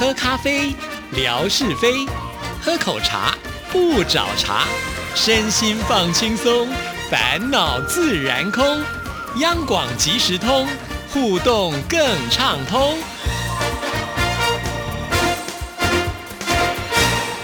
喝咖啡，聊是非；喝口茶，不找茬。身心放轻松，烦恼自然空。央广即时通，互动更畅通。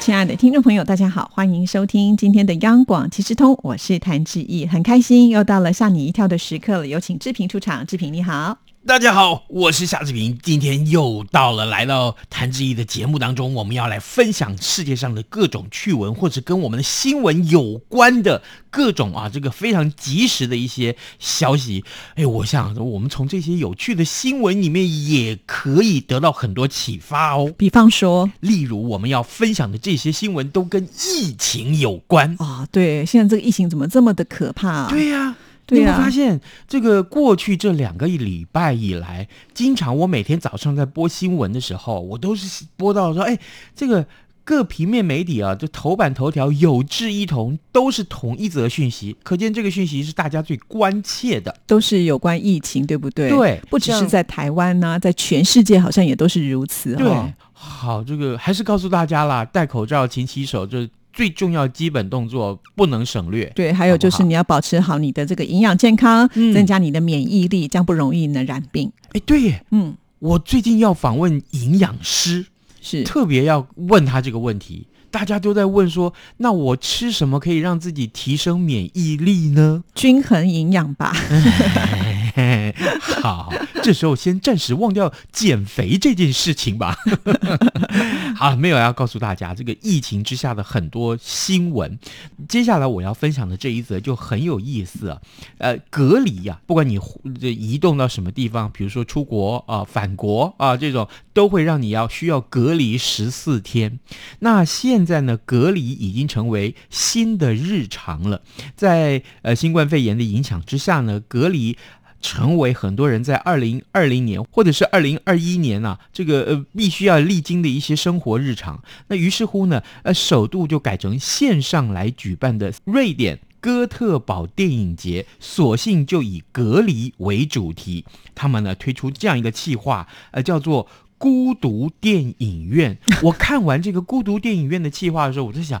亲爱的听众朋友，大家好，欢迎收听今天的央广即时通，我是谭志毅，很开心又到了吓你一跳的时刻了。有请志平出场，志平你好。大家好，我是夏志平，今天又到了来到谭志毅的节目当中，我们要来分享世界上的各种趣闻，或者跟我们的新闻有关的各种啊，这个非常及时的一些消息。哎，我想我们从这些有趣的新闻里面也可以得到很多启发哦。比方说，例如我们要分享的这些新闻都跟疫情有关啊。对，现在这个疫情怎么这么的可怕？对呀。你会发现，这个过去这两个礼拜以来，经常我每天早上在播新闻的时候，我都是播到说，哎，这个各平面媒体啊，就头版头条有志一同，都是同一则讯息，可见这个讯息是大家最关切的，都是有关疫情，对不对？对，不只是在台湾呢，在全世界好像也都是如此。对，好，这个还是告诉大家啦，戴口罩、勤洗手，就。最重要基本动作不能省略。对，还有就是你要保持好你的这个营养健康，增加你的免疫力，这样不容易呢染病。哎，对耶，嗯，我最近要访问营养师，是特别要问他这个问题。大家都在问说，那我吃什么可以让自己提升免疫力呢？均衡营养吧。好，这时候先暂时忘掉减肥这件事情吧。好，没有要告诉大家这个疫情之下的很多新闻。接下来我要分享的这一则就很有意思啊。呃，隔离呀，不管你移动到什么地方，比如说出国啊、返国啊这种，都会让你要需要隔离十四天。那现在呢，隔离已经成为新的日常了。在呃新冠肺炎的影响之下呢，隔离。成为很多人在二零二零年或者是二零二一年啊，这个呃必须要历经的一些生活日常。那于是乎呢，呃，首度就改成线上来举办的瑞典哥特堡电影节，索性就以隔离为主题。他们呢推出这样一个企划，呃，叫做孤独电影院。我看完这个孤独电影院的企划的时候，我在想。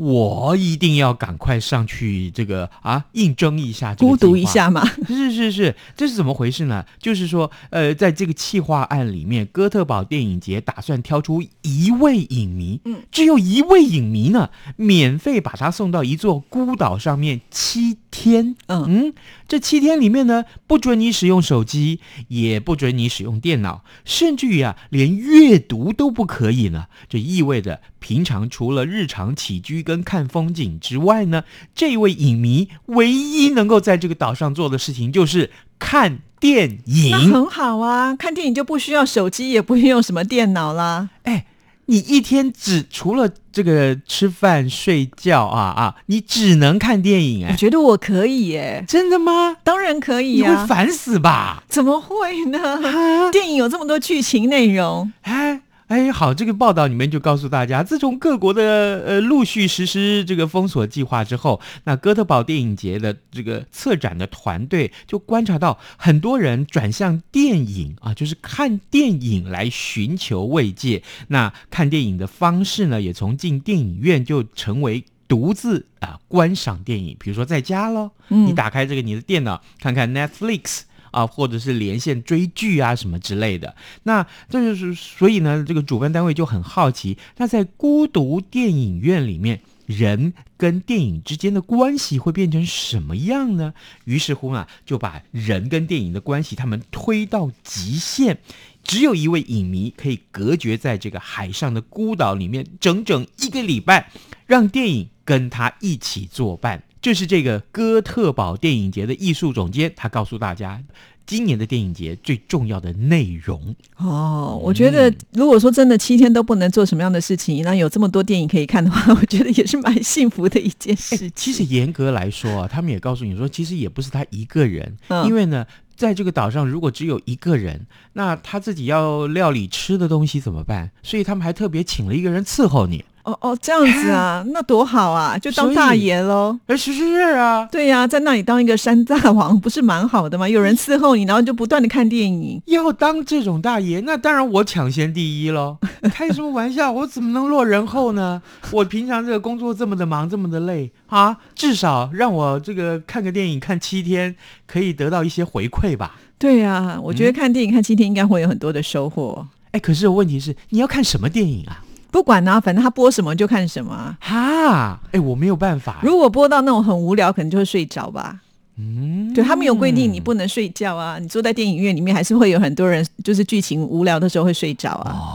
我一定要赶快上去，这个啊，应征一下，孤独一下嘛。是是是，这是怎么回事呢？就是说，呃，在这个企划案里面，哥特堡电影节打算挑出一位影迷，嗯，只有一位影迷呢，免费把他送到一座孤岛上面七天。嗯嗯，这七天里面呢，不准你使用手机，也不准你使用电脑，甚至于啊，连阅读都不可以呢。这意味着。平常除了日常起居跟看风景之外呢，这位影迷唯一能够在这个岛上做的事情就是看电影。那很好啊，看电影就不需要手机，也不用什么电脑啦。哎，你一天只除了这个吃饭睡觉啊啊，你只能看电影哎？我觉得我可以耶，真的吗？当然可以啊，你会烦死吧？怎么会呢？电影有这么多剧情内容，哎。哎，好，这个报道里面就告诉大家，自从各国的呃陆续实施这个封锁计划之后，那哥特堡电影节的这个策展的团队就观察到，很多人转向电影啊，就是看电影来寻求慰藉。那看电影的方式呢，也从进电影院就成为独自啊观赏电影，比如说在家喽，你打开这个你的电脑看看 Netflix。啊，或者是连线追剧啊什么之类的，那这就是所以呢，这个主办单位就很好奇，那在孤独电影院里面，人跟电影之间的关系会变成什么样呢？于是乎呢，就把人跟电影的关系他们推到极限，只有一位影迷可以隔绝在这个海上的孤岛里面整整一个礼拜，让电影跟他一起作伴。就是这个哥特堡电影节的艺术总监，他告诉大家，今年的电影节最重要的内容哦。我觉得，如果说真的七天都不能做什么样的事情，那有这么多电影可以看的话，我觉得也是蛮幸福的一件事。其实严格来说啊，他们也告诉你说，其实也不是他一个人，因为呢，在这个岛上如果只有一个人，那他自己要料理吃的东西怎么办？所以他们还特别请了一个人伺候你。哦哦，这样子啊，那多好啊，就当大爷喽。哎，是是是啊，对呀、在那里当一个山大王，不是蛮好的吗？有人伺候你，然后就不断的看电影。要当这种大爷，那当然我抢先第一喽。开什么玩笑？我怎么能落人后呢？我平常这个工作这么的忙，这么的累啊，至少让我这个看个电影看七天，可以得到一些回馈吧。对呀、我觉得看电影看七天应该会有很多的收获。哎，可是问题是，你要看什么电影啊？不管呢、反正他播什么就看什么啊。哈，哎，我没有办法。如果播到那种很无聊，可能就会睡着吧。嗯，对他们有规定，你不能睡觉啊。你坐在电影院里面，还是会有很多人，就是剧情无聊的时候会睡着啊。哦，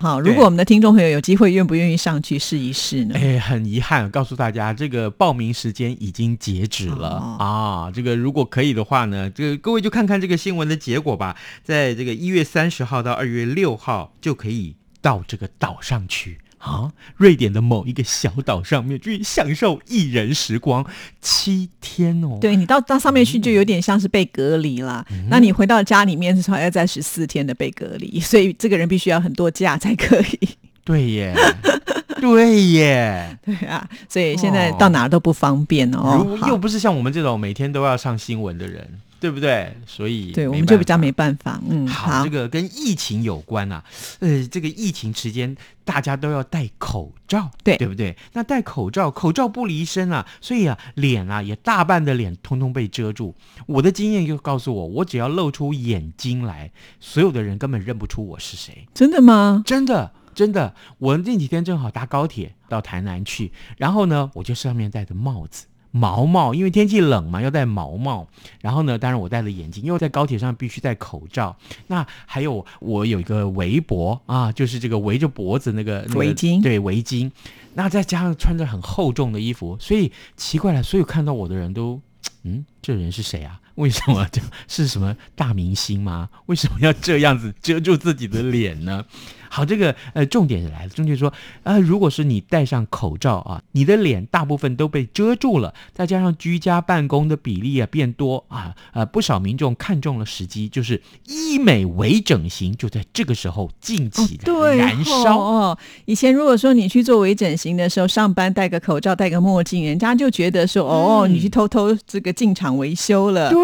好，如果我们的听众朋友有机会，愿不愿意上去试一试呢？哎，很遗憾，告诉大家，这个报名时间已经截止了、哦啊！这个如果可以的话呢，这个各位就看看这个新闻的结果吧。在这个一月三十号到二月六号就可以到这个岛上去啊，瑞典的某一个小岛上面去享受一人时光七天哦。对你到到上面去，就有点像是被隔离啦。那你回到家里面的时候，还要在十四天的被隔离，所以这个人必须要很多假才可以。对耶，对耶。对啊，所以现在到哪儿都不方便哦。又不是像我们这种每天都要上新闻的人，对不对？所以对，我们就比较没办法。嗯，好，这个跟疫情有关啊，呃，这个疫情期间大家都要戴口罩，对对不对？那戴口罩，口罩不离身啊，所以啊，脸啊也大半的脸通通被遮住。我的经验就告诉我，我只要露出眼睛来，所有的人根本认不出我是谁。真的吗？真的，真的，我那几天正好搭高铁到台南去，然后呢，我就上面戴着帽子。毛帽，因为天气冷嘛，要戴毛帽。然后呢，当然我戴了眼镜，因为在高铁上必须戴口罩。那还有我有一个围脖啊，就是这个围着脖子那个、那个围巾对围巾。那再加上穿着很厚重的衣服，所以奇怪了，所有看到我的人都，嗯，这人是谁啊？为什么 就是什么大明星吗？为什么要这样子遮住自己的脸呢？好，这个呃，重点来了，重点说，呃，如果是你戴上口罩啊，你的脸大部分都被遮住了，再加上居家办公的比例啊变多啊，呃，不少民众看中了时机，就是医美微整形，就在这个时候尽起来对，燃烧。哦。以前如果说你去做微整形的时候，上班戴个口罩、戴个墨镜，人家就觉得说，哦，嗯你去偷偷这个进场维修了。对，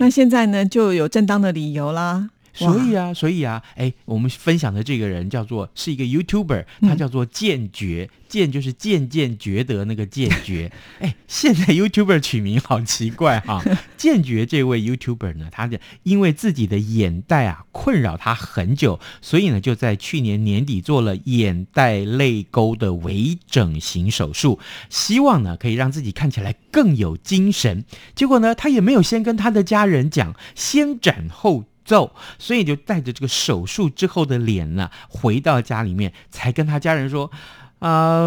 那现在呢，就有正当的理由啦。所以啊，所以啊，哎，我们分享的这个人叫做是一个 YouTuber，他叫做剑觉，剑就是渐渐觉得那个剑觉。哎，现在 YouTuber 取名好奇怪哈、剑觉这位 YouTuber 呢，他的因为自己的眼袋啊困扰他很久，所以呢就在去年年底做了眼袋泪沟的微整形手术，希望呢可以让自己看起来更有精神。结果呢，他也没有先跟他的家人讲，先斩后奏，所以就带着这个手术之后的脸呢，回到家里面，才跟他家人说。啊、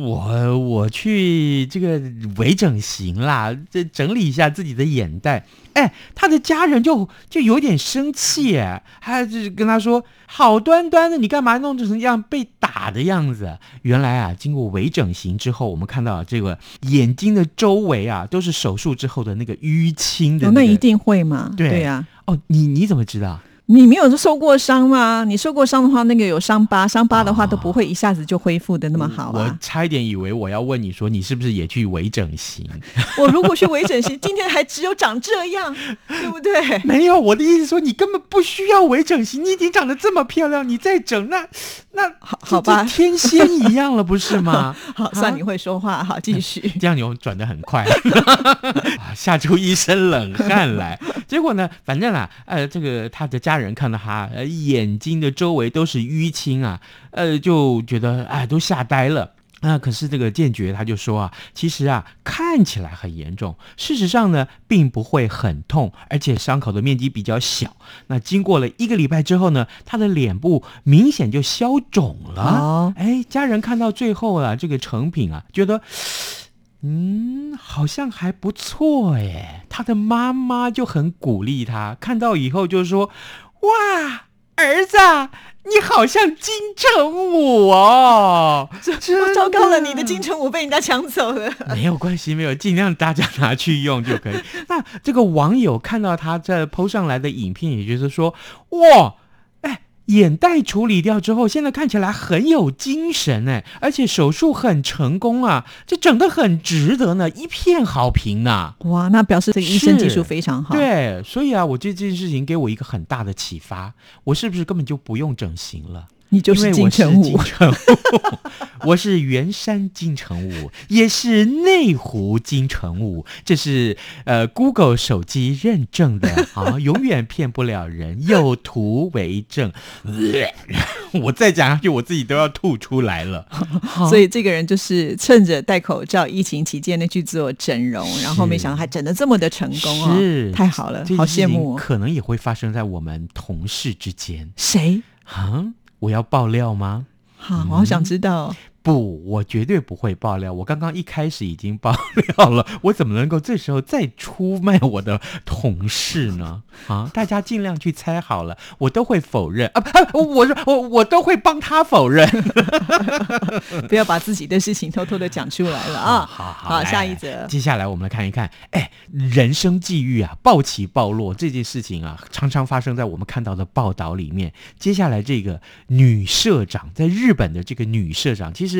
我我去这个微整形啦，这整理一下自己的眼袋。哎，他的家人就就有点生气，哎，还就是跟他说，好端端的，你干嘛弄成这样被打的样子？原来啊，经过微整形之后，我们看到这个眼睛的周围啊，都是手术之后的那个淤青的、哦，那个那一定会吗？对呀、哦，你你怎么知道？你没有受过伤吗？你受过伤的话，那个有伤疤，伤疤的话都不会一下子就恢复的那么好我啊。差一点以为我要问你说，你是不是也去微整形？我如果去微整形，今天还只有长这样，对不对？没有，我的意思说，你根本不需要微整形，你已经长得这么漂亮，你再整那那好好吧天仙一样了，不是吗？好，算你会说话，好，继续。这样你转的很快，啊吓出一身冷汗来。结果呢，反正啊，呃，这个他的家人看到他，呃，眼睛的周围都是淤青啊，呃，就觉得哎，都吓呆了。那、可是这个剑觉他就说啊，其实啊看起来很严重，事实上呢并不会很痛，而且伤口的面积比较小。那经过了一个礼拜之后呢，他的脸部明显就消肿了。哦哎，家人看到最后啊，这个成品啊，觉得。嗯，好像还不错哎。他的妈妈就很鼓励他，看到以后就说：“哇，儿子啊，你好像金城武哦。”真糟糕了，你的金城武被人家抢走了。没有关系，没有，尽量大家拿去用就可以。那这个网友看到他在 PO 上来的影片，也就是说，哇，哎，眼袋处理掉之后，现在看起来很有精神哎，而且手术很成功啊，这整的很值得呢，一片好评呐。哇，那表示这医生技术非常好。，对，所以啊，我这件事情给我一个很大的启发，我是不是根本就不用整形了？你就是金城武。我是圆山金城武，也是内湖金城武，这是呃 Google 手机认证的啊，永远骗不了人，有图为证。我再讲下去，我自己都要吐出来了。所以这个人就是趁着戴口罩、疫情期间呢去做整容，然后没想到还整的这么的成功哦，是太好了，好羡慕哦。可能也会发生在我们同事之间谁？啊？我要爆料吗？好，我好想知道。不，我绝对不会爆料。我刚刚一开始已经爆料了，我怎么能够这时候再出卖我的同事呢？啊，大家尽量去猜好了，我都会否认啊啊！我说我我都会帮他否认 不要把自己的事情偷偷的讲出来了啊！好好下一则。接下来我们来看一看，哎，人生际遇啊，暴起暴落这件事情啊，常常发生在我们看到的报道里面。接下来这个女社长，在日本的这个女社长，其实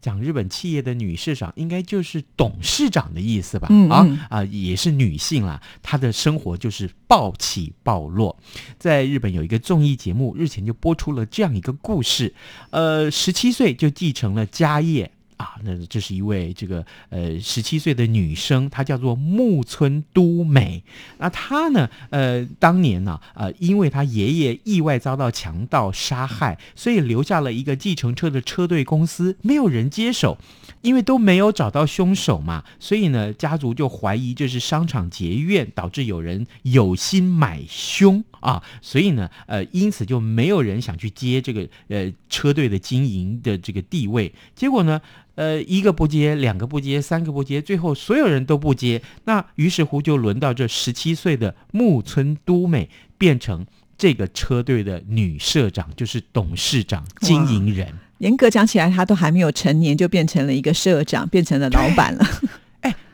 讲日本企业的女市长，应该就是董事长的意思吧？啊嗯嗯啊，也是女性啦，她的生活就是暴起暴落。在日本有一个综艺节目，日前就播出了这样一个故事，呃，十七岁就继承了家业。啊，那这是一位这个呃十七岁的女生，她叫做木村都美。那她呢，呃，当年呢，呃，因为她爷爷意外遭到强盗杀害，所以留下了一个计程车的车队公司，没有人接手，因为都没有找到凶手嘛，所以呢，家族就怀疑这是商场结怨，导致有人有心买凶啊，所以呢，呃，因此就没有人想去接这个呃车队的经营的这个地位，结果呢。呃，一个不接，两个不接，三个不接，最后所有人都不接。那于是乎就轮到这十七岁的木村都美变成这个车队的女社长，就是董事长、经营人。严格讲起来，他都还没有成年，就变成了一个社长，变成了老板了。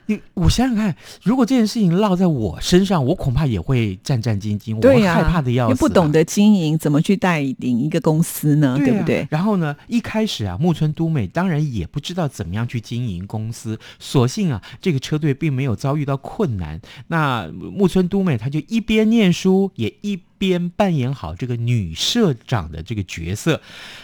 你我想想看，如果这件事情落在我身上，我恐怕也会战战兢兢，我害怕的要死、啊。不懂得经营，怎么去带领一个公司呢？对啊不对？然后呢，一开始啊，木村都美当然也不知道怎么样去经营公司，所幸啊，这个车队并没有遭遇到困难。那木村都美他就一边念书，也一边扮演好这个女社长的这个角色。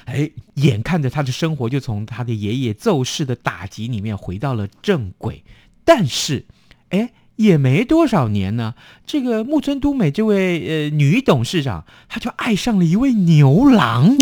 哎，眼看着她的生活就从她的爷爷奏事的打击里面回到了正轨，但是，哎。也没多少年呢，这个木村都美这位呃女董事长，她就爱上了一位牛郎。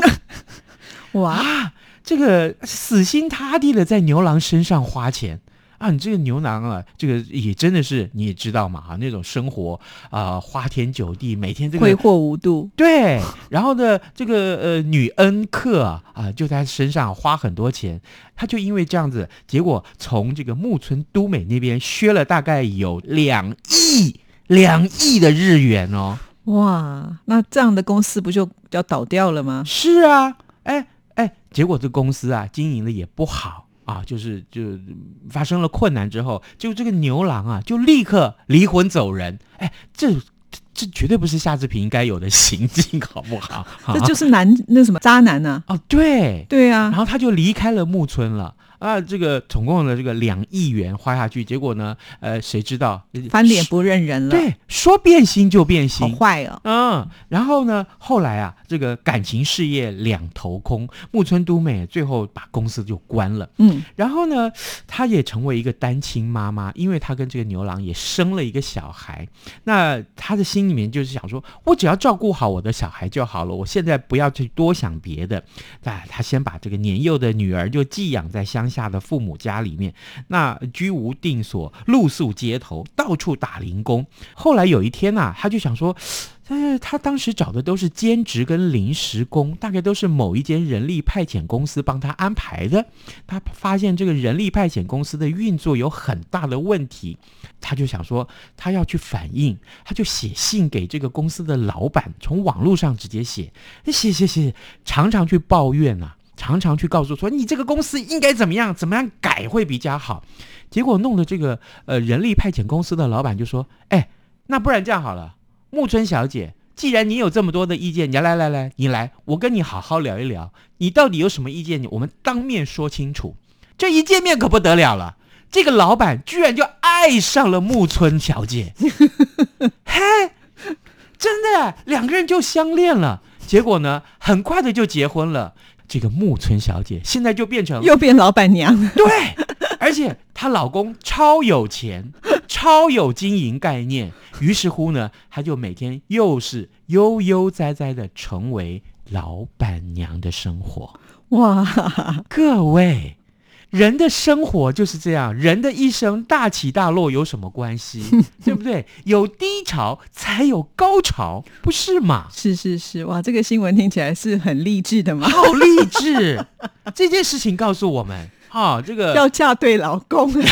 哇，啊，这个死心塌地的在牛郎身上花钱啊！你这个牛郎啊，这个也真的是你也知道嘛，哈，那种生活啊、花天酒地，每天这个挥霍无度。对，然后呢，这个呃女恩客啊、啊就在他身上花很多钱，他就因为这样子，结果从这个木村都美那边削了大概有两亿两亿的日元哦。哇，那这样的公司不就要倒掉了吗？是啊，哎哎，结果这公司啊经营的也不好啊，就是就发生了困难之后，就这个牛郎啊就立刻离婚走人，哎，这这绝对不是夏志平应该有的行径，好不好？这就是男那什么渣男呢、哦，对，对啊然，后他就离开了木村了。啊，这个总共的这个两亿元花下去，结果呢，呃，谁知道翻脸不认人了，对，说变心就变心好，坏哦。嗯，然后呢，后来啊，这个感情事业两头空，木村都美最后把公司就关了。嗯，然后呢，她也成为一个单亲妈妈，因为她跟这个牛郎也生了一个小孩。那她的心里面就是想说，我只要照顾好我的小孩就好了，我现在不要去多想别的。那她先把这个年幼的女儿就寄养在乡下的父母家里面，那居无定所，露宿街头，到处打零工。后来有一天呐、他就想说。但是他当时找的都是兼职跟临时工，大概都是某一间人力派遣公司帮他安排的。他发现这个人力派遣公司的运作有很大的问题，他就想说他要去反映，他就写信给这个公司的老板，从网络上直接写，写写写，常常去抱怨啊，常常去告诉说你这个公司应该怎么样怎么样改会比较好。结果弄得这个呃人力派遣公司的老板就说，哎，那不然这样好了。木村小姐，既然你有这么多的意见，你来来来，你来，我跟你好好聊一聊，你到底有什么意见？你我们当面说清楚。这一见面可不得了了，这个老板居然就爱上了木村小姐，嘿，真的，两个人就相恋了。结果呢，很快的就结婚了。这个木村小姐现在就变成又变老板娘了。对，而且她老公超有钱，超有经营概念。于是乎呢，她就每天又是悠悠哉哉的成为老板娘的生活。哇，各位，人的生活就是这样，人的一生大起大落有什么关系？对不对？有低潮才有高潮，不是吗？是是是，哇，这个新闻听起来是很励志的嘛。好励志！这件事情告诉我们，哈、这个要嫁对老公。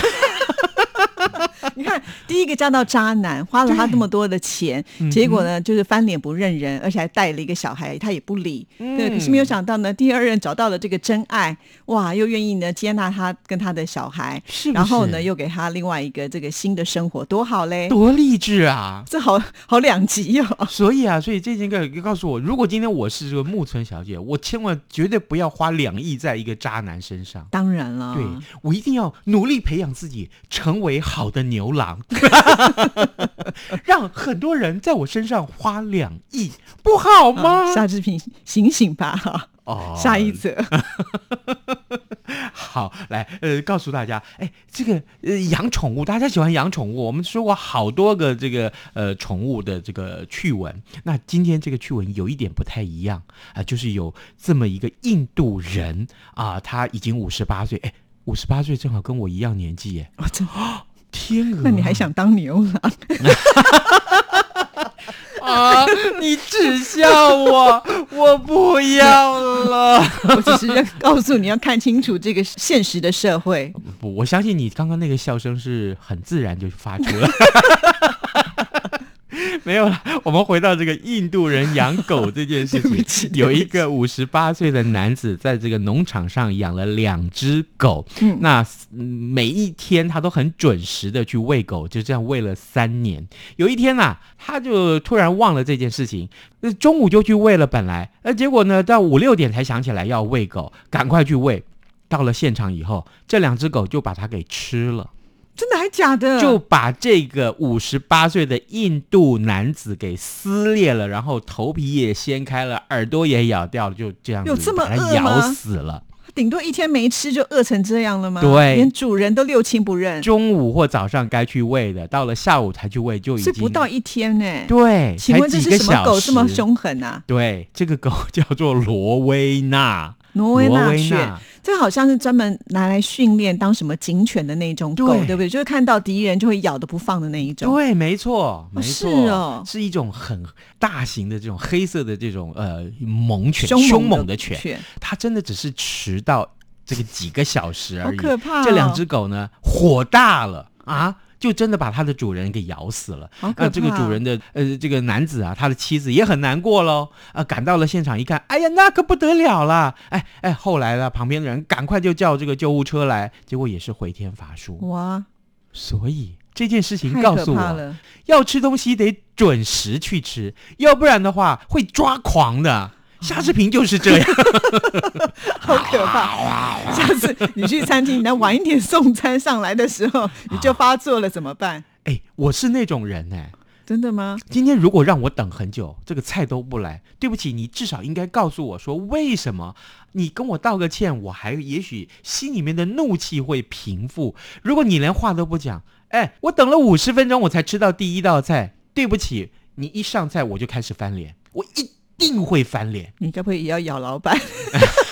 你看，第一个嫁到渣男，花了他那么多的钱，嗯结果呢，就是翻脸不认人，而且还带了一个小孩，他也不理。对，可是没有想到呢，第二任找到了这个真爱，哇，又愿意呢接纳他跟他的小孩，是不然后呢又给他另外一个这个新的生活，多好嘞！多励志啊！这好好两极哦。所以啊，所以这件事告诉我，如果今天我是这个木村小姐，我千万绝对不要花两亿在一个渣男身上。当然了，对我一定要努力培养自己，成为好的牛郎，让很多人在我身上花两亿，不好吗？啊夏志平，醒醒吧！哈，哦下一则，好，来，呃，告诉大家，哎，这个呃，养宠物，大家喜欢养宠物，我们说过好多个这个呃宠物的这个趣闻。那今天这个趣闻有一点不太一样啊、就是有这么一个印度人啊，他已经五十八岁，哎，五十八岁正好跟我一样年纪耶，天鹅，那你还想当牛郎？啊？你耻笑我，我不要了。我只是要告诉你要看清楚这个现实的社会。不，我相信你刚刚那个笑声是很自然就发出了。没有了，我们回到这个印度人养狗这件事情。有一个五十八岁的男子在这个农场上养了两只狗，嗯那、嗯每一天他都很准时的去喂狗，就这样喂了三年。有一天呐、他就突然忘了这件事情，那中午就去喂了，本来，那，结果呢，到五六点才想起来要喂狗，赶快去喂。到了现场以后，这两只狗就把它给吃了。真的还假的？就把这个五十八岁的印度男子给撕裂了，然后头皮也掀开了，耳朵也咬掉了，就这样子有这么把它咬死了。顶多一天没吃就饿成这样了吗？对连主人都六亲不认，中午或早上该去喂的，到了下午才去喂，就已经是不到一天呢。对，请问这是什么狗这么？凶狠啊？对，这个狗叫做罗威纳，挪威犬，这好像是专门拿来训练当什么警犬的那种狗，对对不对？就是看到敌人就会咬的不放的那一种。对，没错，没是错，哦是一种很大型的这种黑色的这种呃猛犬，凶凶猛猛的犬。它真的只是迟到这个几个小时而已。好可怕哦这两只狗呢，火大了啊！就真的把它的主人给咬死了。那这个主人的呃，这个男子啊，他的妻子也很难过喽。啊，赶到了现场一看，哎呀，那可不得了啦！哎哎，后来呢，旁边的人赶快就叫这个救护车来，结果也是回天乏术。哇，所以这件事情告诉我，要吃东西得准时去吃，要不然的话会抓狂的。夏志平就是这样。好可怕！下次你去餐厅，你要晚一点送餐上来的时候，你就发作了，怎么办？哎，我是那种人哎、真的吗？今天如果让我等很久，这个菜都不来，对不起，你至少应该告诉我说为什么。你跟我道个歉，我还也许心里面的怒气会平复。如果你连话都不讲，哎，我等了五十分钟我才吃到第一道菜，对不起，你一上菜我就开始翻脸，我一定会翻脸。你该不会也要咬老板？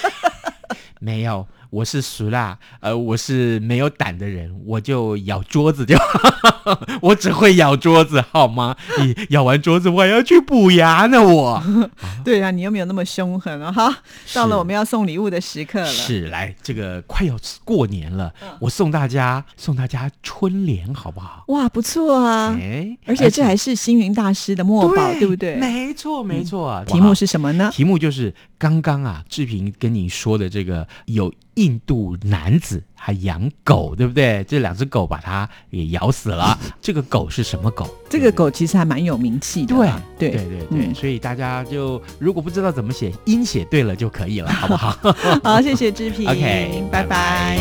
没有，我是俗辣，呃，我是没有胆的人，我就咬桌子就好，我只会咬桌子，好吗？你咬完桌子，我还要去补牙呢，我。对啊，你又没有那么凶狠啊！哈，到了我们要送礼物的时刻了。是，来，这个快要过年了，我送大家送大家春联，好不好？哇，不错啊！哎，而且这还是星云大师的墨宝，对不对？嗯没错，没错。题目是什么呢？题目就是刚刚啊，志平跟你说的这个有印度男子还养狗，对不对？这两只狗把他也咬死了。这个狗是什么狗？这个狗其实还蛮有名气的对啦，对对对所以大家就如果不知道怎么写，音写对了就可以了，好不好？好，谢谢志平 OK，拜拜